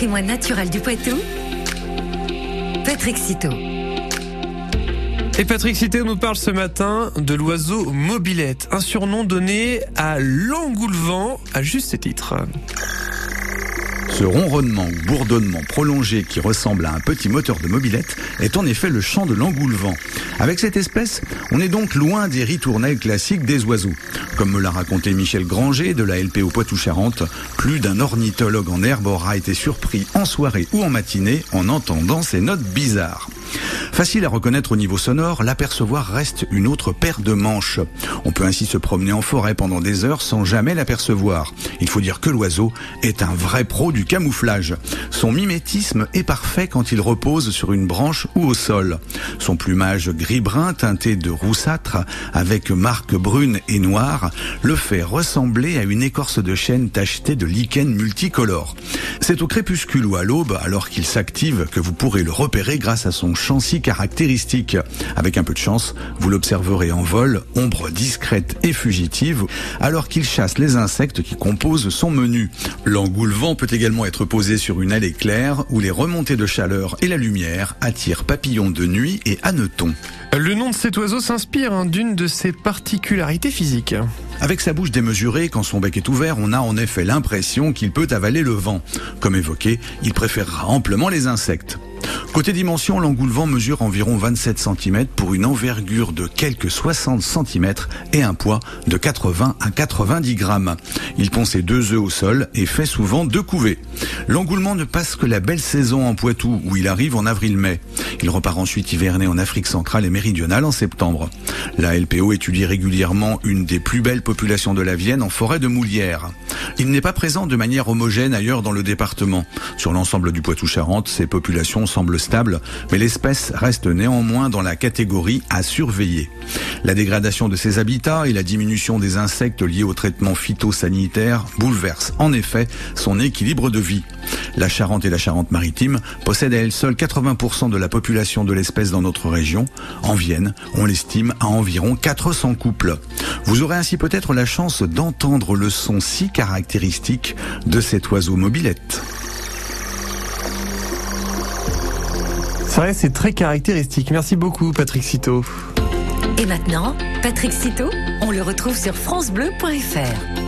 patrimoine naturel du Poitou, Patrick Citeau. Et Patrick Cité nous parle ce matin de l'oiseau mobilette, un surnom donné à l'engoulevent à juste titre. Ce ronronnement ou bourdonnement prolongé qui ressemble à un petit moteur de mobilette est en effet le chant de l'engoulevent. Avec cette espèce, on est donc loin des ritournelles classiques des oiseaux. Comme me l'a raconté Michel Granger de la LP au Poitou-Charentes, plus d'un ornithologue en herbe aura été surpris en soirée ou en matinée en entendant ces notes bizarres. Facile à reconnaître au niveau sonore, l'apercevoir reste une autre paire de manches. On peut ainsi se promener en forêt pendant des heures sans jamais l'apercevoir. Il faut dire que l'oiseau est un vrai pro du camouflage. Son mimétisme est parfait quand il repose sur une branche ou au sol. Son plumage gris-brun teinté de roussâtre avec marques brunes et noires le fait ressembler à une écorce de chêne tachetée de lichen multicolore. C'est au crépuscule ou à l'aube, alors qu'il s'active, que vous pourrez le repérer grâce à son chant si caractéristique. Avec un peu de chance, vous l'observerez en vol, ombre discrète et fugitive, alors qu'il chasse les insectes qui composent son menu. L'engoulevent peut également être posé sur une allée claire où les remontées de chaleur et la lumière attirent papillons de nuit et hannetons. Le nom de cet oiseau s'inspire hein, d'une de ses particularités physiques. Avec sa bouche démesurée, quand son bec est ouvert, on a en effet l'impression qu'il peut avaler le vent. Comme évoqué, il préférera amplement les insectes. Côté dimension, l'engoulevent mesure environ 27 cm pour une envergure de quelques 60 cm et un poids de 80 à 90 grammes. Il pond ses deux œufs au sol et fait souvent deux couvées. L'engoulement ne passe que la belle saison en Poitou où il arrive en avril-mai. Il repart ensuite hiverner en Afrique centrale et méridionale en septembre. La LPO étudie régulièrement une des plus belles populations de la Vienne en forêt de Moulière. Il n'est pas présent de manière homogène ailleurs dans le département. Sur l'ensemble du Poitou-Charentes, ces populations semblent stables, mais l'espèce reste néanmoins dans la catégorie à surveiller. La dégradation de ses habitats et la diminution des insectes liés au traitement phytosanitaire bouleversent en effet son équilibre de vie. La Charente et la Charente-Maritime possèdent à elles seules 80% de la population de l'espèce dans notre région. En Vienne, on l'estime à environ 400 couples. Vous aurez ainsi peut-être la chance d'entendre le son si caractéristique de cet oiseau mobilette. C'est vrai, c'est très caractéristique. Merci beaucoup, Patrick Citeau. Et maintenant, Patrick Citeau, on le retrouve sur FranceBleu.fr.